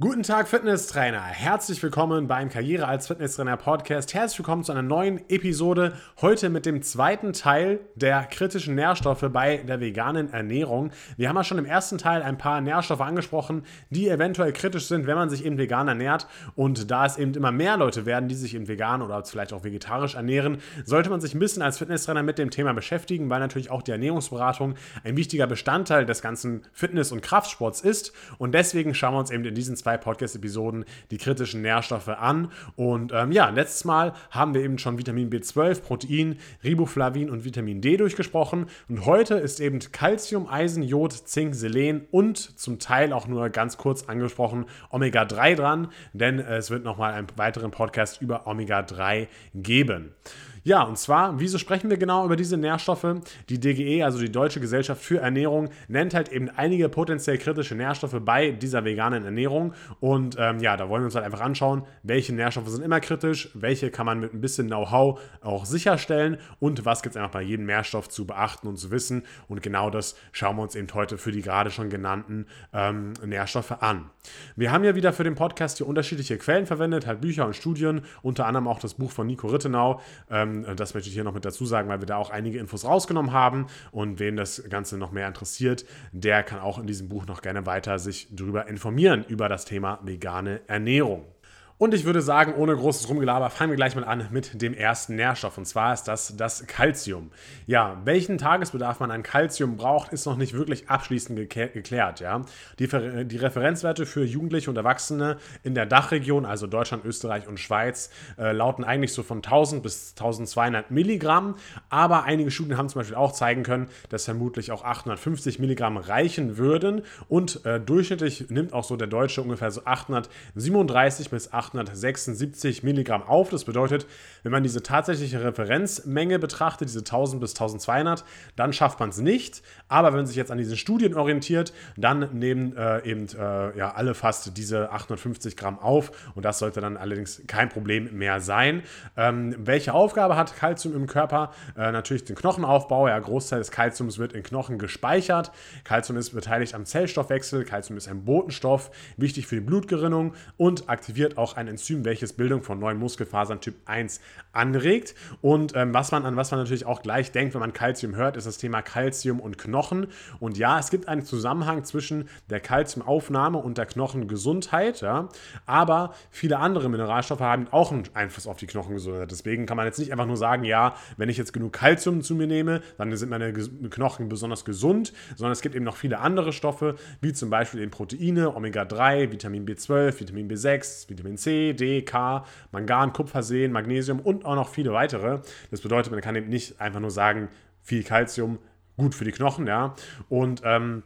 Guten Tag, Fitnesstrainer. Herzlich willkommen beim Karriere als Fitnesstrainer Podcast. Herzlich willkommen zu einer neuen Episode. Heute mit dem zweiten Teil der kritischen Nährstoffe bei der veganen Ernährung. Wir haben ja schon im ersten Teil ein paar Nährstoffe angesprochen, die eventuell kritisch sind, wenn man sich eben vegan ernährt. Und da es eben immer mehr Leute werden, die sich eben vegan oder vielleicht auch vegetarisch ernähren, sollte man sich ein bisschen als Fitnesstrainer mit dem Thema beschäftigen, weil natürlich auch die Ernährungsberatung ein wichtiger Bestandteil des ganzen Fitness- und Kraftsports ist. Und deswegen schauen wir uns eben in diesen zwei Podcast-Episoden die kritischen Nährstoffe an. Und ähm, ja, letztes Mal haben wir eben schon Vitamin B12, Protein, Riboflavin und Vitamin D durchgesprochen. Und heute ist eben Calcium, Eisen, Jod, Zink, Selen und zum Teil auch nur ganz kurz angesprochen Omega-3 dran, denn es wird nochmal einen weiteren Podcast über Omega-3 geben. Ja, und zwar, wieso sprechen wir genau über diese Nährstoffe? Die DGE, also die Deutsche Gesellschaft für Ernährung, nennt halt eben einige potenziell kritische Nährstoffe bei dieser veganen Ernährung. Und ähm, ja, da wollen wir uns halt einfach anschauen, welche Nährstoffe sind immer kritisch, welche kann man mit ein bisschen Know-how auch sicherstellen und was gibt es einfach bei jedem Nährstoff zu beachten und zu wissen. Und genau das schauen wir uns eben heute für die gerade schon genannten ähm, Nährstoffe an. Wir haben ja wieder für den Podcast hier unterschiedliche Quellen verwendet, halt Bücher und Studien, unter anderem auch das Buch von Nico Rittenau. Ähm, ähm, das möchte ich hier noch mit dazu sagen, weil wir da auch einige Infos rausgenommen haben. Und wen das Ganze noch mehr interessiert, der kann auch in diesem Buch noch gerne weiter sich darüber informieren, über das Thema vegane Ernährung. Und ich würde sagen, ohne großes Rumgelaber, fangen wir gleich mal an mit dem ersten Nährstoff. Und zwar ist das das Calcium. Ja, welchen Tagesbedarf man an Calcium braucht, ist noch nicht wirklich abschließend geklärt. Ja? Die, die Referenzwerte für Jugendliche und Erwachsene in der Dachregion, also Deutschland, Österreich und Schweiz, äh, lauten eigentlich so von 1000 bis 1200 Milligramm. Aber einige Studien haben zum Beispiel auch zeigen können, dass vermutlich auch 850 Milligramm reichen würden. Und äh, durchschnittlich nimmt auch so der Deutsche ungefähr so 837 bis 800 876 Milligramm auf. Das bedeutet, wenn man diese tatsächliche Referenzmenge betrachtet, diese 1000 bis 1200, dann schafft man es nicht. Aber wenn man sich jetzt an diesen Studien orientiert, dann nehmen äh, eben äh, ja, alle fast diese 850 Gramm auf. Und das sollte dann allerdings kein Problem mehr sein. Ähm, welche Aufgabe hat Kalzium im Körper? Äh, natürlich den Knochenaufbau. Ja, Großteil des Kalziums wird in Knochen gespeichert. Kalzium ist beteiligt am Zellstoffwechsel. Kalzium ist ein Botenstoff, wichtig für die Blutgerinnung und aktiviert auch ein ein Enzym, welches Bildung von neuen Muskelfasern Typ 1 anregt. Und ähm, was man, an was man natürlich auch gleich denkt, wenn man Kalzium hört, ist das Thema Kalzium und Knochen. Und ja, es gibt einen Zusammenhang zwischen der Kalziumaufnahme und der Knochengesundheit. Ja? Aber viele andere Mineralstoffe haben auch einen Einfluss auf die Knochengesundheit. Deswegen kann man jetzt nicht einfach nur sagen, ja, wenn ich jetzt genug Kalzium zu mir nehme, dann sind meine Knochen besonders gesund, sondern es gibt eben noch viele andere Stoffe, wie zum Beispiel eben Proteine, Omega-3, Vitamin B12, Vitamin B6, Vitamin C, D, K, Mangan, Kupfer, Seen, Magnesium und auch noch viele weitere. Das bedeutet, man kann eben nicht einfach nur sagen, viel Kalzium, gut für die Knochen, ja. Und ähm,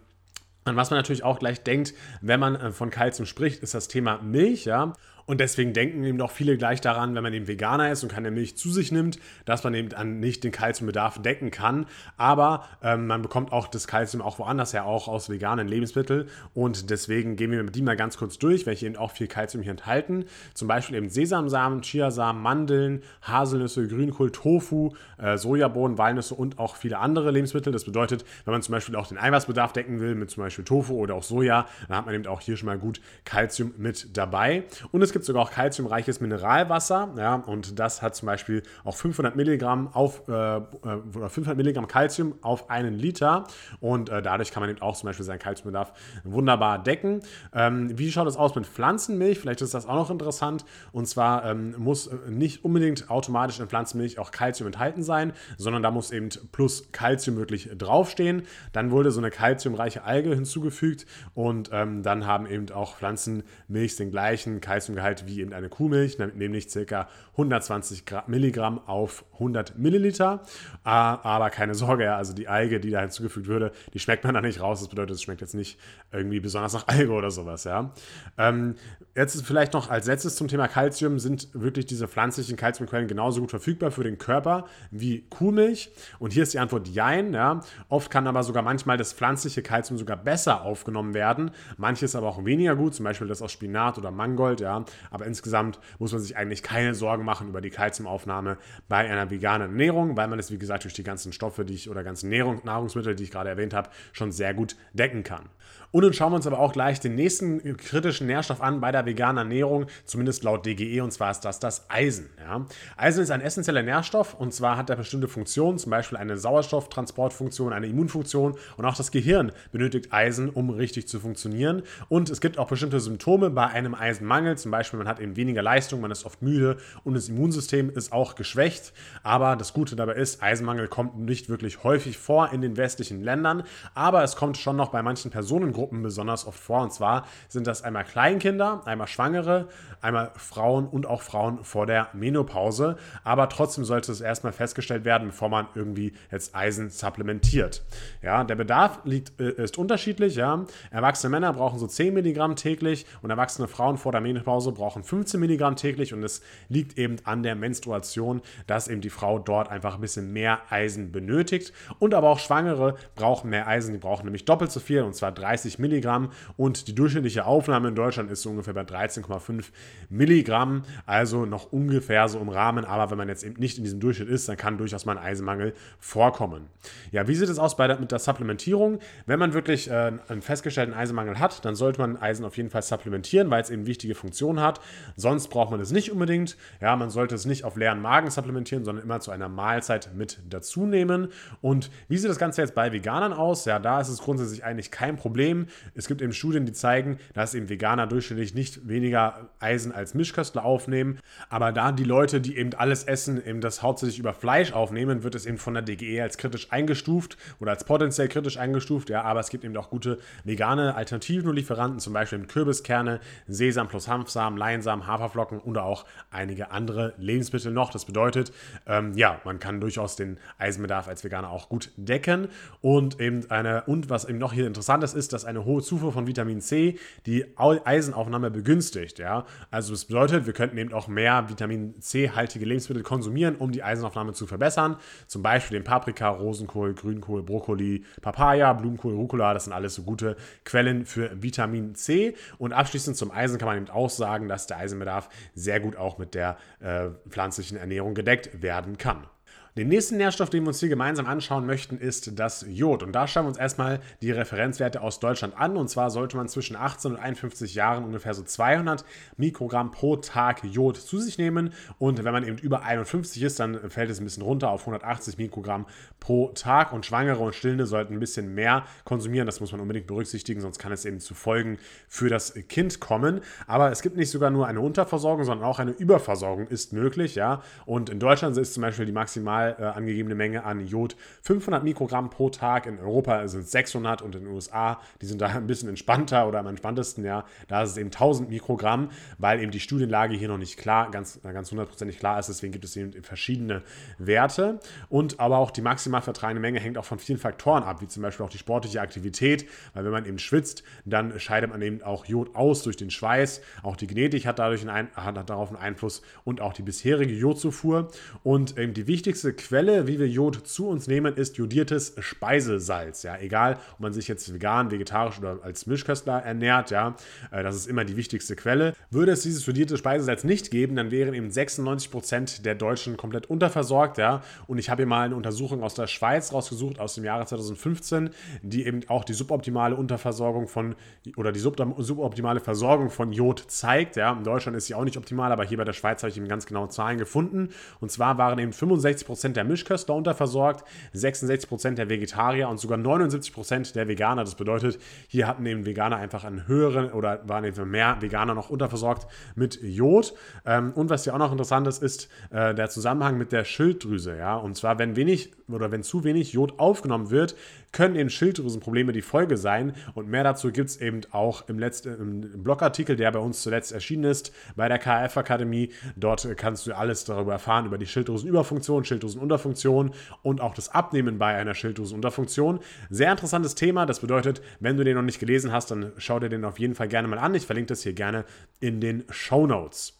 an was man natürlich auch gleich denkt, wenn man äh, von Kalzium spricht, ist das Thema Milch, ja. Und deswegen denken eben auch viele gleich daran, wenn man eben Veganer ist und keine Milch zu sich nimmt, dass man eben dann nicht den Kalziumbedarf decken kann. Aber ähm, man bekommt auch das Kalzium auch woanders her, auch aus veganen Lebensmitteln. Und deswegen gehen wir die mal ganz kurz durch, welche eben auch viel Kalzium hier enthalten. Zum Beispiel eben Sesamsamen, Chiasamen, Mandeln, Haselnüsse, Grünkohl, Tofu, äh, Sojabohnen, Walnüsse und auch viele andere Lebensmittel. Das bedeutet, wenn man zum Beispiel auch den Eiweißbedarf decken will, mit zum Beispiel Tofu oder auch Soja, dann hat man eben auch hier schon mal gut Kalzium mit dabei. Und es gibt sogar auch kalziumreiches Mineralwasser. Ja, und das hat zum Beispiel auch 500 Milligramm auf äh, 500 äh, Milligramm Kalzium auf einen Liter. Und äh, dadurch kann man eben auch zum Beispiel seinen Kalziumbedarf wunderbar decken. Ähm, wie schaut es aus mit Pflanzenmilch? Vielleicht ist das auch noch interessant. Und zwar ähm, muss äh, nicht unbedingt automatisch in Pflanzenmilch auch Kalzium enthalten sein, sondern da muss eben plus Kalzium wirklich draufstehen. Dann wurde so eine kalziumreiche Alge hinzugefügt und ähm, dann haben eben auch Pflanzenmilch den gleichen Kalziumgehalt Gehalt wie eben eine Kuhmilch, nämlich ca. 120 Milligramm auf 100 Milliliter. Ah, aber keine Sorge, also die Alge, die da hinzugefügt würde, die schmeckt man da nicht raus. Das bedeutet, es schmeckt jetzt nicht irgendwie besonders nach Alge oder sowas. Ja. Ähm, jetzt vielleicht noch als letztes zum Thema Kalzium sind wirklich diese pflanzlichen Kalziumquellen genauso gut verfügbar für den Körper wie Kuhmilch. Und hier ist die Antwort Jein. Ja. Oft kann aber sogar manchmal das pflanzliche Kalzium sogar besser aufgenommen werden. Manches aber auch weniger gut, zum Beispiel das aus Spinat oder Mangold. Ja. Aber insgesamt muss man sich eigentlich keine Sorgen machen über die Kalziumaufnahme bei einer veganen Ernährung, weil man es, wie gesagt, durch die ganzen Stoffe, die ich oder ganzen Nahrungsmittel, die ich gerade erwähnt habe, schon sehr gut decken kann. Und dann schauen wir uns aber auch gleich den nächsten kritischen Nährstoff an bei der veganen Ernährung, zumindest laut DGE, und zwar ist das das Eisen. Ja. Eisen ist ein essentieller Nährstoff und zwar hat er bestimmte Funktionen, zum Beispiel eine Sauerstofftransportfunktion, eine Immunfunktion und auch das Gehirn benötigt Eisen, um richtig zu funktionieren. Und es gibt auch bestimmte Symptome bei einem Eisenmangel, zum Beispiel man hat eben weniger Leistung, man ist oft müde und das Immunsystem ist auch geschwächt. Aber das Gute dabei ist, Eisenmangel kommt nicht wirklich häufig vor in den westlichen Ländern, aber es kommt schon noch bei manchen Personengruppen Gruppen besonders oft vor. Und zwar sind das einmal Kleinkinder, einmal Schwangere, einmal Frauen und auch Frauen vor der Menopause. Aber trotzdem sollte es erstmal festgestellt werden, bevor man irgendwie jetzt Eisen supplementiert. Ja, der Bedarf liegt, äh, ist unterschiedlich. Ja. Erwachsene Männer brauchen so 10 Milligramm täglich und erwachsene Frauen vor der Menopause brauchen 15 Milligramm täglich. Und es liegt eben an der Menstruation, dass eben die Frau dort einfach ein bisschen mehr Eisen benötigt. Und aber auch Schwangere brauchen mehr Eisen. Die brauchen nämlich doppelt so viel und zwar 30 Milligramm und die durchschnittliche Aufnahme in Deutschland ist so ungefähr bei 13,5 Milligramm, also noch ungefähr so im Rahmen, aber wenn man jetzt eben nicht in diesem Durchschnitt ist, dann kann durchaus mal ein Eisenmangel vorkommen. Ja, wie sieht es aus bei der, mit der Supplementierung? Wenn man wirklich äh, einen festgestellten Eisenmangel hat, dann sollte man Eisen auf jeden Fall supplementieren, weil es eben wichtige Funktionen hat. Sonst braucht man es nicht unbedingt. Ja, man sollte es nicht auf leeren Magen supplementieren, sondern immer zu einer Mahlzeit mit dazu nehmen. Und wie sieht das Ganze jetzt bei Veganern aus? Ja, da ist es grundsätzlich eigentlich kein Problem. Es gibt eben Studien, die zeigen, dass eben Veganer durchschnittlich nicht weniger Eisen als Mischköstler aufnehmen. Aber da die Leute, die eben alles essen, eben das hauptsächlich über Fleisch aufnehmen, wird es eben von der DGE als kritisch eingestuft oder als potenziell kritisch eingestuft. Ja, aber es gibt eben auch gute vegane Alternativen und Lieferanten, zum Beispiel Kürbiskerne, Sesam plus Hanfsamen, Leinsamen, Haferflocken oder auch einige andere Lebensmittel noch. Das bedeutet, ähm, ja, man kann durchaus den Eisenbedarf als Veganer auch gut decken. Und eben eine, und was eben noch hier interessant ist, ist, dass eine hohe Zufuhr von Vitamin C die Eisenaufnahme begünstigt. Ja? Also das bedeutet, wir könnten eben auch mehr Vitamin C-haltige Lebensmittel konsumieren, um die Eisenaufnahme zu verbessern. Zum Beispiel den Paprika, Rosenkohl, Grünkohl, Brokkoli, Papaya, Blumenkohl, Rucola. Das sind alles so gute Quellen für Vitamin C. Und abschließend zum Eisen kann man eben auch sagen, dass der Eisenbedarf sehr gut auch mit der äh, pflanzlichen Ernährung gedeckt werden kann. Den nächsten Nährstoff, den wir uns hier gemeinsam anschauen möchten, ist das Jod. Und da schauen wir uns erstmal die Referenzwerte aus Deutschland an. Und zwar sollte man zwischen 18 und 51 Jahren ungefähr so 200 Mikrogramm pro Tag Jod zu sich nehmen. Und wenn man eben über 51 ist, dann fällt es ein bisschen runter auf 180 Mikrogramm pro Tag. Und Schwangere und Stillende sollten ein bisschen mehr konsumieren. Das muss man unbedingt berücksichtigen, sonst kann es eben zu Folgen für das Kind kommen. Aber es gibt nicht sogar nur eine Unterversorgung, sondern auch eine Überversorgung ist möglich. Ja? Und in Deutschland ist zum Beispiel die maximal äh, angegebene Menge an Jod 500 Mikrogramm pro Tag. In Europa sind es 600 und in den USA, die sind da ein bisschen entspannter oder am entspanntesten, ja, da ist es eben 1000 Mikrogramm, weil eben die Studienlage hier noch nicht klar, ganz, ganz hundertprozentig klar ist. Deswegen gibt es eben verschiedene Werte. Und aber auch die maximal vertragene Menge hängt auch von vielen Faktoren ab, wie zum Beispiel auch die sportliche Aktivität, weil wenn man eben schwitzt, dann scheidet man eben auch Jod aus durch den Schweiß. Auch die Genetik hat dadurch einen, hat darauf einen Einfluss und auch die bisherige Jodzufuhr. Und eben die wichtigste Quelle, wie wir Jod zu uns nehmen, ist jodiertes Speisesalz. Ja, egal, ob man sich jetzt vegan, vegetarisch oder als Mischköstler ernährt, ja, äh, das ist immer die wichtigste Quelle. Würde es dieses jodierte Speisesalz nicht geben, dann wären eben 96 Prozent der Deutschen komplett unterversorgt, ja. Und ich habe hier mal eine Untersuchung aus der Schweiz rausgesucht, aus dem Jahre 2015, die eben auch die suboptimale Unterversorgung von oder die suboptimale Versorgung von Jod zeigt. Ja. In Deutschland ist sie auch nicht optimal, aber hier bei der Schweiz habe ich eben ganz genaue Zahlen gefunden. Und zwar waren eben 65 Prozent der Mischköstler unterversorgt, 66% der Vegetarier und sogar 79% der Veganer. Das bedeutet, hier hatten eben Veganer einfach einen höheren oder waren eben mehr Veganer noch unterversorgt mit Jod. Ähm, und was hier auch noch interessant ist, ist äh, der Zusammenhang mit der Schilddrüse. Und zwar, wenn wenig oder wenn zu wenig Jod aufgenommen wird, können eben Schilddrüsenprobleme die Folge sein. Und mehr dazu gibt es eben auch im, letzten, im Blogartikel, der bei uns zuletzt erschienen ist, bei der KF Akademie. Dort kannst du alles darüber erfahren, über die Schilddrüsenüberfunktion, Schilddrüsen Schilddrüsenunterfunktion und auch das Abnehmen bei einer Schilddrüsenunterfunktion. Sehr interessantes Thema. Das bedeutet, wenn du den noch nicht gelesen hast, dann schau dir den auf jeden Fall gerne mal an. Ich verlinke das hier gerne in den Show Notes.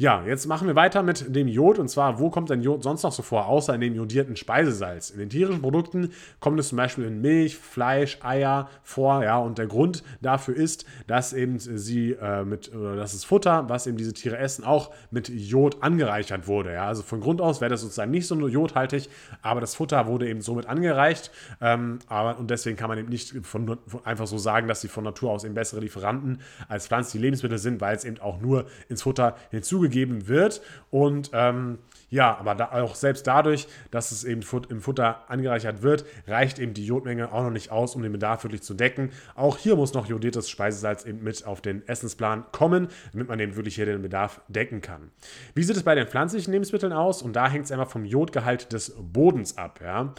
Ja, jetzt machen wir weiter mit dem Jod und zwar, wo kommt denn Jod sonst noch so vor, außer in dem jodierten Speisesalz? In den tierischen Produkten kommt es zum Beispiel in Milch, Fleisch, Eier vor, ja, und der Grund dafür ist, dass eben sie äh, mit, oder das Futter, was eben diese Tiere essen, auch mit Jod angereichert wurde, ja. Also von Grund aus wäre das sozusagen nicht so jodhaltig, aber das Futter wurde eben somit angereicht, ähm, aber, und deswegen kann man eben nicht von, von, einfach so sagen, dass sie von Natur aus eben bessere Lieferanten als pflanzliche Lebensmittel sind, weil es eben auch nur ins Futter hinzugegeben zugegeben wird. Und ähm, ja, aber da, auch selbst dadurch, dass es eben im Futter angereichert wird, reicht eben die Jodmenge auch noch nicht aus, um den Bedarf wirklich zu decken. Auch hier muss noch jodiertes Speisesalz eben mit auf den Essensplan kommen, damit man eben wirklich hier den Bedarf decken kann. Wie sieht es bei den pflanzlichen Lebensmitteln aus? Und da hängt es einfach vom Jodgehalt des Bodens ab. Ja?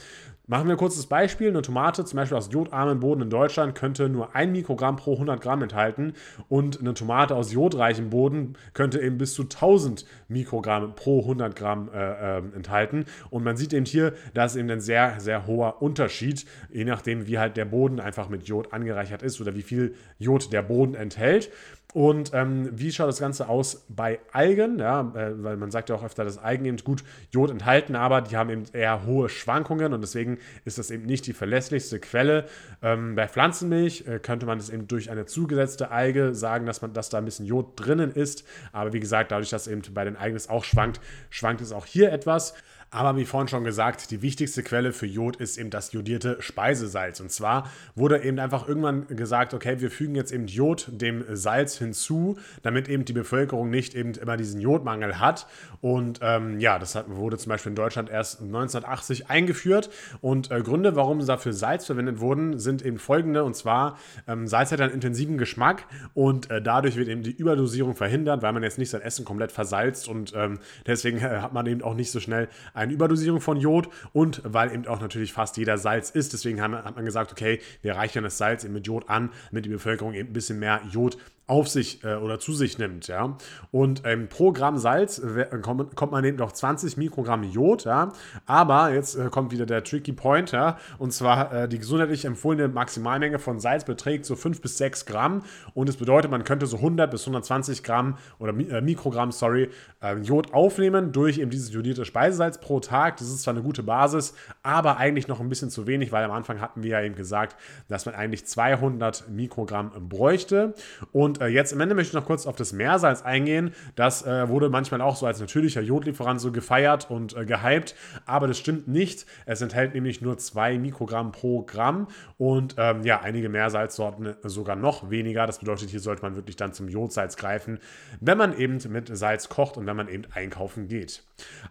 Machen wir ein kurzes Beispiel. Eine Tomate, zum Beispiel aus jodarmem Boden in Deutschland, könnte nur 1 Mikrogramm pro 100 Gramm enthalten. Und eine Tomate aus jodreichem Boden könnte eben bis zu 1000 Mikrogramm pro 100 Gramm äh, äh, enthalten. Und man sieht eben hier, da ist eben ein sehr, sehr hoher Unterschied, je nachdem, wie halt der Boden einfach mit Jod angereichert ist oder wie viel Jod der Boden enthält. Und ähm, wie schaut das Ganze aus bei Algen? Ja, äh, weil man sagt ja auch öfter, dass Algen eben gut Jod enthalten, aber die haben eben eher hohe Schwankungen und deswegen ist das eben nicht die verlässlichste Quelle. Ähm, bei Pflanzenmilch äh, könnte man es eben durch eine zugesetzte Alge sagen, dass, man, dass da ein bisschen Jod drinnen ist. Aber wie gesagt, dadurch, dass eben bei den Algen es auch schwankt, schwankt es auch hier etwas. Aber wie vorhin schon gesagt, die wichtigste Quelle für Jod ist eben das jodierte Speisesalz. Und zwar wurde eben einfach irgendwann gesagt, okay, wir fügen jetzt eben Jod dem Salz hinzu, damit eben die Bevölkerung nicht eben immer diesen Jodmangel hat. Und ähm, ja, das hat, wurde zum Beispiel in Deutschland erst 1980 eingeführt. Und äh, Gründe, warum dafür Salz verwendet wurden, sind eben folgende. Und zwar, ähm, Salz hat einen intensiven Geschmack und äh, dadurch wird eben die Überdosierung verhindert, weil man jetzt nicht sein Essen komplett versalzt und ähm, deswegen äh, hat man eben auch nicht so schnell eine Überdosierung von Jod und weil eben auch natürlich fast jeder Salz ist. Deswegen hat man gesagt, okay, wir reichern das Salz eben mit Jod an, damit die Bevölkerung eben ein bisschen mehr Jod auf sich äh, oder zu sich nimmt, ja. Und ähm, pro Gramm Salz äh, kommt, kommt, man eben noch 20 Mikrogramm Jod, ja. Aber jetzt äh, kommt wieder der tricky Point, ja. Und zwar äh, die gesundheitlich empfohlene Maximalmenge von Salz beträgt so 5 bis 6 Gramm. Und das bedeutet, man könnte so 100 bis 120 Gramm oder äh, Mikrogramm, sorry, äh, Jod aufnehmen durch eben dieses jodierte Speisesalz pro Tag. Das ist zwar eine gute Basis, aber eigentlich noch ein bisschen zu wenig, weil am Anfang hatten wir ja eben gesagt, dass man eigentlich 200 Mikrogramm bräuchte. Und äh, jetzt am Ende möchte ich noch kurz auf das Meersalz eingehen. Das äh, wurde manchmal auch so als natürlicher Jodlieferant so gefeiert und äh, gehypt, aber das stimmt nicht. Es enthält nämlich nur 2 Mikrogramm pro Gramm und ähm, ja, einige Meersalzsorten sogar noch weniger. Das bedeutet, hier sollte man wirklich dann zum Jodsalz greifen, wenn man eben mit Salz kocht und wenn man eben einkaufen geht.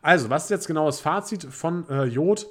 Also, was ist jetzt genau das Fazit von äh, Jod?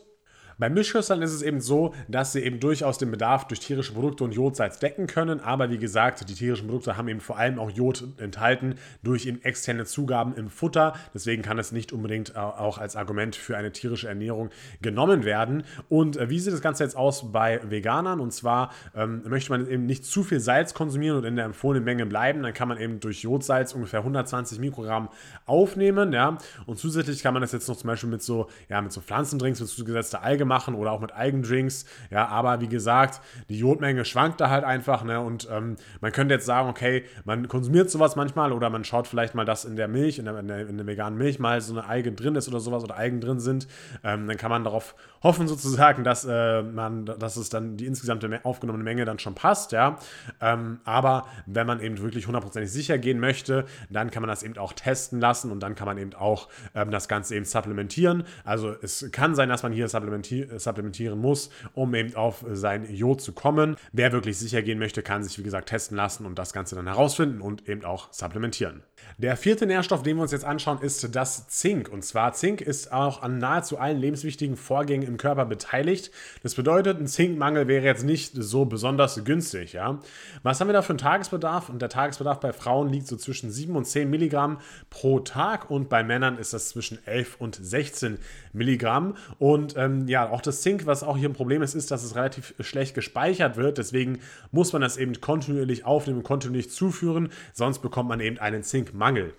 Bei Mischköstlern ist es eben so, dass sie eben durchaus den Bedarf durch tierische Produkte und Jodsalz decken können. Aber wie gesagt, die tierischen Produkte haben eben vor allem auch Jod enthalten durch eben externe Zugaben im Futter. Deswegen kann es nicht unbedingt auch als Argument für eine tierische Ernährung genommen werden. Und äh, wie sieht das Ganze jetzt aus bei Veganern? Und zwar ähm, möchte man eben nicht zu viel Salz konsumieren und in der empfohlenen Menge bleiben. Dann kann man eben durch Jodsalz ungefähr 120 Mikrogramm aufnehmen. Ja? Und zusätzlich kann man das jetzt noch zum Beispiel mit so, ja, mit so Pflanzendrinks, mit zugesetzter Alge machen oder auch mit Eigendrinks. Ja, aber wie gesagt, die Jodmenge schwankt da halt einfach. Ne? Und ähm, man könnte jetzt sagen, okay, man konsumiert sowas manchmal oder man schaut vielleicht mal, dass in der Milch, in der, in der, in der veganen Milch mal so eine Alge drin ist oder sowas oder Algen drin sind. Ähm, dann kann man darauf hoffen sozusagen, dass äh, man, dass es dann die insgesamte aufgenommene Menge dann schon passt. Ja, ähm, aber wenn man eben wirklich hundertprozentig sicher gehen möchte, dann kann man das eben auch testen lassen und dann kann man eben auch ähm, das Ganze eben supplementieren. Also es kann sein, dass man hier supplementiert supplementieren muss, um eben auf sein Jod zu kommen. Wer wirklich sicher gehen möchte, kann sich wie gesagt testen lassen und das Ganze dann herausfinden und eben auch supplementieren. Der vierte Nährstoff, den wir uns jetzt anschauen, ist das Zink. Und zwar Zink ist auch an nahezu allen lebenswichtigen Vorgängen im Körper beteiligt. Das bedeutet, ein Zinkmangel wäre jetzt nicht so besonders günstig. Ja? Was haben wir da für einen Tagesbedarf? Und der Tagesbedarf bei Frauen liegt so zwischen 7 und 10 Milligramm pro Tag und bei Männern ist das zwischen 11 und 16 Milligramm. Und ähm, ja, auch das Zink, was auch hier ein Problem ist, ist, dass es relativ schlecht gespeichert wird. Deswegen muss man das eben kontinuierlich aufnehmen kontinuierlich zuführen. Sonst bekommt man eben einen Zinkmangel. Zinkmangel.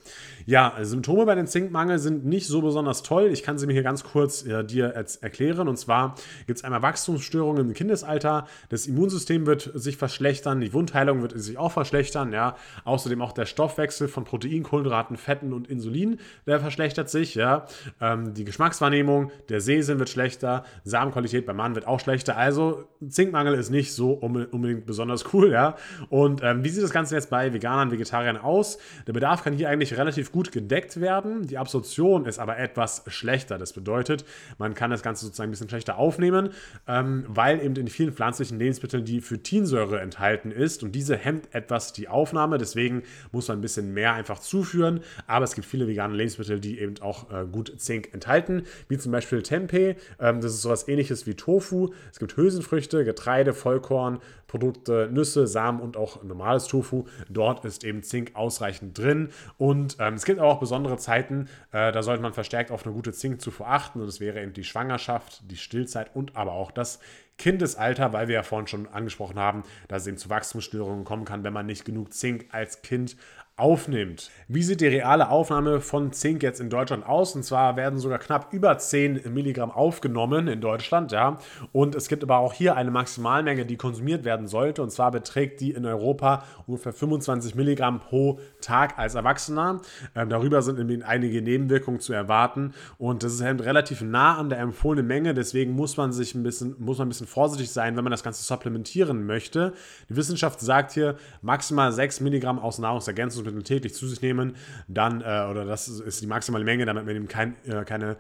Ja, Symptome bei dem Zinkmangel sind nicht so besonders toll. Ich kann sie mir hier ganz kurz äh, dir erklären. Und zwar gibt es einmal Wachstumsstörungen im Kindesalter. Das Immunsystem wird sich verschlechtern, die Wundheilung wird sich auch verschlechtern. Ja. Außerdem auch der Stoffwechsel von Protein, Kohlenhydraten, Fetten und Insulin, der verschlechtert sich. Ja. Ähm, die Geschmackswahrnehmung, der Sehsinn wird schlechter, Samenqualität beim Mann wird auch schlechter. Also Zinkmangel ist nicht so unbedingt besonders cool. Ja. Und ähm, wie sieht das Ganze jetzt bei Veganern, Vegetariern aus? Der Bedarf kann hier eigentlich relativ gut gedeckt werden. Die Absorption ist aber etwas schlechter. Das bedeutet, man kann das Ganze sozusagen ein bisschen schlechter aufnehmen, ähm, weil eben in vielen pflanzlichen Lebensmitteln die Phytinsäure enthalten ist und diese hemmt etwas die Aufnahme. Deswegen muss man ein bisschen mehr einfach zuführen. Aber es gibt viele vegane Lebensmittel, die eben auch äh, gut Zink enthalten, wie zum Beispiel Tempeh. Ähm, das ist sowas ähnliches wie Tofu. Es gibt Hülsenfrüchte, Getreide, Vollkorn, Produkte, Nüsse, Samen und auch normales Tofu. Dort ist eben Zink ausreichend drin. Und ähm, es gibt auch besondere Zeiten, äh, da sollte man verstärkt auf eine gute Zinkzufuhr achten. Und das wäre eben die Schwangerschaft, die Stillzeit und aber auch das Kindesalter, weil wir ja vorhin schon angesprochen haben, dass es eben zu Wachstumsstörungen kommen kann, wenn man nicht genug Zink als Kind aufnimmt. Wie sieht die reale Aufnahme von Zink jetzt in Deutschland aus? Und zwar werden sogar knapp über 10 Milligramm aufgenommen in Deutschland, ja. Und es gibt aber auch hier eine Maximalmenge, die konsumiert werden sollte. Und zwar beträgt die in Europa ungefähr 25 Milligramm pro Tag als Erwachsener. Ähm, darüber sind einige Nebenwirkungen zu erwarten. Und das ist halt relativ nah an der empfohlenen Menge. Deswegen muss man sich ein bisschen, muss man ein bisschen vorsichtig sein, wenn man das Ganze supplementieren möchte. Die Wissenschaft sagt hier maximal 6 Milligramm aus Nahrungsergänzungsmitteln Lebensmittel täglich zu sich nehmen, dann, äh, oder das ist die maximale Menge, damit man eben kein, äh, keine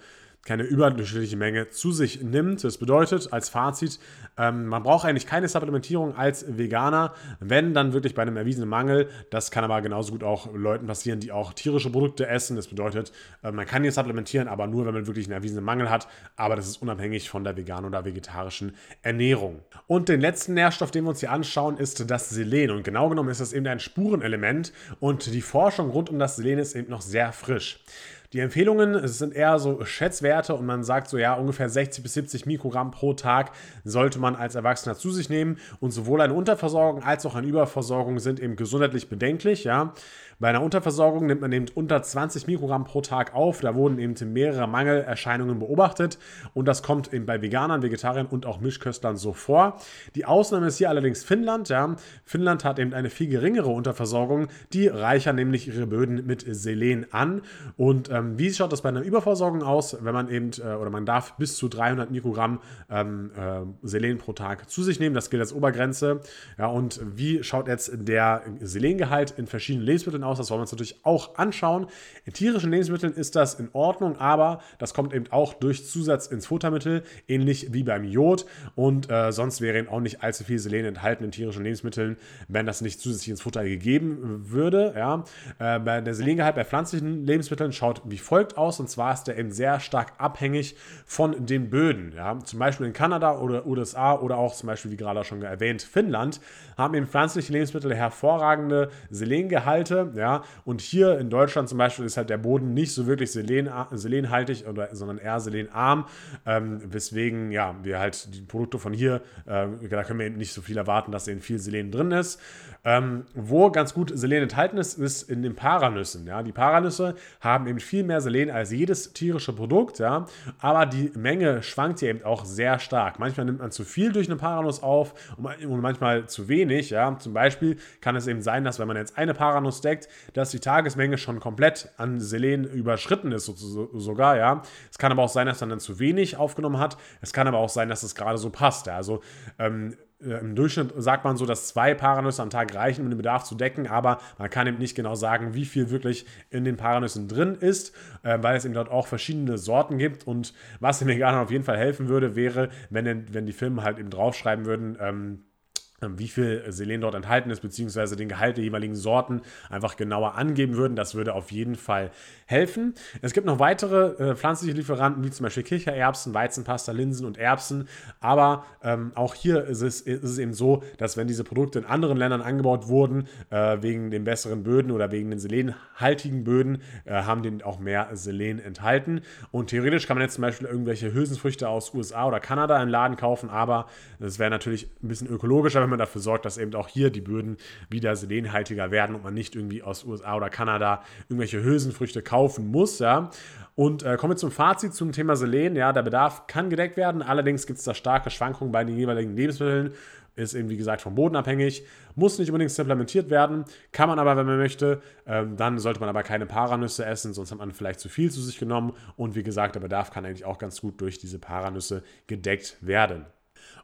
keine überdurchschnittliche Menge zu sich nimmt. Das bedeutet als Fazit, ähm, man braucht eigentlich keine Supplementierung als Veganer, wenn dann wirklich bei einem erwiesenen Mangel. Das kann aber genauso gut auch Leuten passieren, die auch tierische Produkte essen. Das bedeutet, äh, man kann hier supplementieren, aber nur, wenn man wirklich einen erwiesenen Mangel hat. Aber das ist unabhängig von der veganen oder vegetarischen Ernährung. Und den letzten Nährstoff, den wir uns hier anschauen, ist das Selen. Und genau genommen ist das eben ein Spurenelement. Und die Forschung rund um das Selen ist eben noch sehr frisch. Die Empfehlungen sind eher so Schätzwerte und man sagt so, ja, ungefähr 60 bis 70 Mikrogramm pro Tag sollte man als Erwachsener zu sich nehmen. Und sowohl eine Unterversorgung als auch eine Überversorgung sind eben gesundheitlich bedenklich, ja. Bei einer Unterversorgung nimmt man eben unter 20 Mikrogramm pro Tag auf. Da wurden eben mehrere Mangelerscheinungen beobachtet und das kommt eben bei Veganern, Vegetariern und auch Mischköstlern so vor. Die Ausnahme ist hier allerdings Finnland. Ja. Finnland hat eben eine viel geringere Unterversorgung. Die reichern nämlich ihre Böden mit Selen an. Und ähm, wie schaut das bei einer Überversorgung aus, wenn man eben, äh, oder man darf bis zu 300 Mikrogramm ähm, äh, Selen pro Tag zu sich nehmen. Das gilt als Obergrenze. Ja, und wie schaut jetzt der Selengehalt in verschiedenen Lebensmitteln aus? Das wollen wir uns natürlich auch anschauen. In tierischen Lebensmitteln ist das in Ordnung, aber das kommt eben auch durch Zusatz ins Futtermittel, ähnlich wie beim Jod. Und äh, sonst wäre eben auch nicht allzu viel Selen enthalten in tierischen Lebensmitteln, wenn das nicht zusätzlich ins Futter gegeben würde. Ja. Äh, der Selengehalt bei pflanzlichen Lebensmitteln schaut wie folgt aus. Und zwar ist der eben sehr stark abhängig von den Böden. Ja. Zum Beispiel in Kanada oder USA oder auch zum Beispiel, wie gerade schon erwähnt, Finnland haben eben pflanzliche Lebensmittel hervorragende Selengehalte. Ja? Und hier in Deutschland zum Beispiel ist halt der Boden nicht so wirklich selen, selenhaltig, oder, sondern eher selenarm, ähm, weswegen ja, wir halt die Produkte von hier, äh, da können wir eben nicht so viel erwarten, dass eben viel Selen drin ist. Ähm, wo ganz gut Selen enthalten ist, ist in den Paranüssen. Ja? Die Paranüsse haben eben viel mehr Selen als jedes tierische Produkt, ja? aber die Menge schwankt hier eben auch sehr stark. Manchmal nimmt man zu viel durch eine Paranuss auf und manchmal zu wenig. Ja? Zum Beispiel kann es eben sein, dass wenn man jetzt eine Paranuss deckt, dass die Tagesmenge schon komplett an Selen überschritten ist, sogar, ja. Es kann aber auch sein, dass man dann zu wenig aufgenommen hat. Es kann aber auch sein, dass es gerade so passt. Ja? Also ähm, äh, im Durchschnitt sagt man so, dass zwei Paranüsse am Tag reichen, um den Bedarf zu decken, aber man kann eben nicht genau sagen, wie viel wirklich in den Paranüssen drin ist, äh, weil es eben dort auch verschiedene Sorten gibt. Und was den Veganern auf jeden Fall helfen würde, wäre, wenn, wenn die Filme halt eben draufschreiben würden, ähm, wie viel Selen dort enthalten ist, beziehungsweise den Gehalt der jeweiligen Sorten einfach genauer angeben würden. Das würde auf jeden Fall helfen. Es gibt noch weitere äh, pflanzliche Lieferanten, wie zum Beispiel Kichererbsen, Weizenpasta, Linsen und Erbsen. Aber ähm, auch hier ist es, ist es, eben so, dass wenn diese Produkte in anderen Ländern angebaut wurden, äh, wegen den besseren Böden oder wegen den selenhaltigen Böden, äh, haben die auch mehr Selen enthalten. Und theoretisch kann man jetzt zum Beispiel irgendwelche Hülsenfrüchte aus USA oder Kanada im Laden kaufen, aber es wäre natürlich ein bisschen ökologischer, man dafür sorgt, dass eben auch hier die Böden wieder selenhaltiger werden und man nicht irgendwie aus USA oder Kanada irgendwelche Hülsenfrüchte kaufen muss, ja. Und äh, kommen wir zum Fazit zum Thema Selen. Ja, der Bedarf kann gedeckt werden, allerdings gibt es da starke Schwankungen bei den jeweiligen Lebensmitteln ist eben wie gesagt vom Boden abhängig, muss nicht unbedingt supplementiert werden, kann man aber, wenn man möchte. Ähm, dann sollte man aber keine Paranüsse essen, sonst hat man vielleicht zu viel zu sich genommen. Und wie gesagt, der Bedarf kann eigentlich auch ganz gut durch diese Paranüsse gedeckt werden.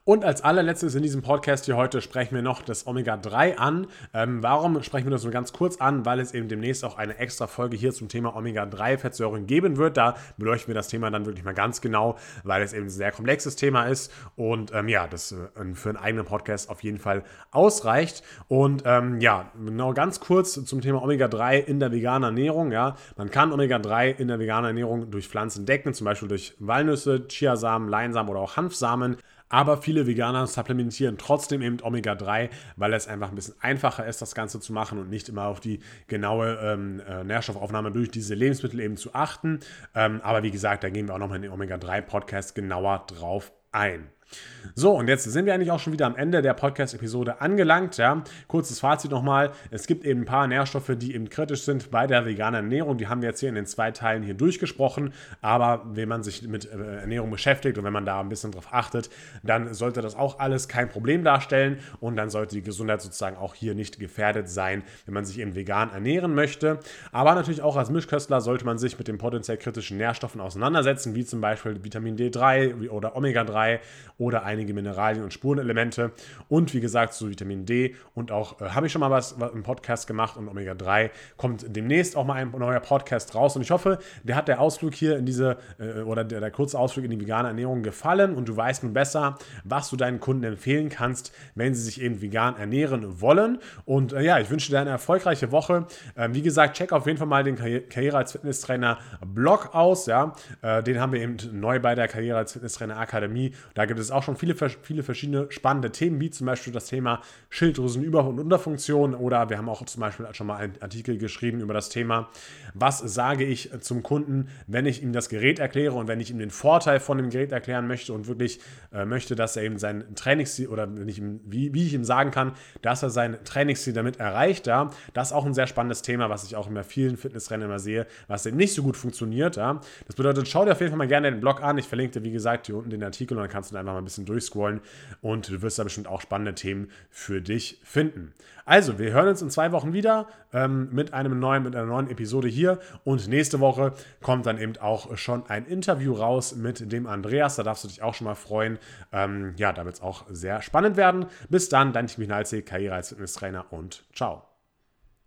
Und als allerletztes in diesem Podcast hier heute sprechen wir noch das Omega-3 an. Ähm, warum sprechen wir das nur ganz kurz an? Weil es eben demnächst auch eine extra Folge hier zum Thema Omega-3-Fettsäuren geben wird. Da beleuchten wir das Thema dann wirklich mal ganz genau, weil es eben ein sehr komplexes Thema ist und ähm, ja, das äh, für einen eigenen Podcast auf jeden Fall ausreicht. Und ähm, ja, genau ganz kurz zum Thema Omega-3 in der veganen Ernährung. Ja, man kann Omega-3 in der veganen Ernährung durch Pflanzen decken, zum Beispiel durch Walnüsse, Chiasamen, Leinsamen oder auch Hanfsamen. Aber viele Veganer supplementieren trotzdem eben Omega-3, weil es einfach ein bisschen einfacher ist, das Ganze zu machen und nicht immer auf die genaue ähm, äh, Nährstoffaufnahme durch diese Lebensmittel eben zu achten. Ähm, aber wie gesagt, da gehen wir auch nochmal in den Omega-3-Podcast genauer drauf ein. So, und jetzt sind wir eigentlich auch schon wieder am Ende der Podcast-Episode angelangt. Ja. Kurzes Fazit nochmal. Es gibt eben ein paar Nährstoffe, die eben kritisch sind bei der veganen Ernährung. Die haben wir jetzt hier in den zwei Teilen hier durchgesprochen. Aber wenn man sich mit äh, Ernährung beschäftigt und wenn man da ein bisschen drauf achtet, dann sollte das auch alles kein Problem darstellen. Und dann sollte die Gesundheit sozusagen auch hier nicht gefährdet sein, wenn man sich eben vegan ernähren möchte. Aber natürlich auch als Mischköstler sollte man sich mit den potenziell kritischen Nährstoffen auseinandersetzen, wie zum Beispiel Vitamin D3 oder Omega-3 oder einige Mineralien und Spurenelemente. Und wie gesagt zu Vitamin D. Und auch äh, habe ich schon mal was, was im Podcast gemacht und Omega 3 kommt demnächst auch mal ein neuer Podcast raus. Und ich hoffe, der hat der Ausflug hier in diese äh, oder der, der kurze Ausflug in die vegane Ernährung gefallen. Und du weißt nun besser, was du deinen Kunden empfehlen kannst, wenn sie sich eben vegan ernähren wollen. Und äh, ja, ich wünsche dir eine erfolgreiche Woche. Ähm, wie gesagt, check auf jeden Fall mal den Karriere als Fitnesstrainer Blog aus, ja, äh, den haben wir eben neu bei der Karriere als Fitnesstrainer Akademie. Da gibt es auch schon viele, viele verschiedene spannende Themen, wie zum Beispiel das Thema Schilddrüsenüber- und Unterfunktion oder wir haben auch zum Beispiel schon mal einen Artikel geschrieben über das Thema, was sage ich zum Kunden, wenn ich ihm das Gerät erkläre und wenn ich ihm den Vorteil von dem Gerät erklären möchte und wirklich äh, möchte, dass er eben sein Trainingsziel oder ich ihm, wie, wie ich ihm sagen kann, dass er sein Trainingsziel damit erreicht. Ja. Das ist auch ein sehr spannendes Thema, was ich auch in vielen Fitnessrennen immer sehe, was eben nicht so gut funktioniert. Ja. Das bedeutet, schau dir auf jeden Fall mal gerne den Blog an. Ich verlinke dir, wie gesagt, hier unten den Artikel und dann kannst du einfach mal ein bisschen durchscrollen und du wirst da bestimmt auch spannende Themen für dich finden. Also, wir hören uns in zwei Wochen wieder ähm, mit einem neuen, mit einer neuen Episode hier und nächste Woche kommt dann eben auch schon ein Interview raus mit dem Andreas. Da darfst du dich auch schon mal freuen. Ähm, ja, da wird es auch sehr spannend werden. Bis dann, dein Team Karriere als Fitnesstrainer und ciao.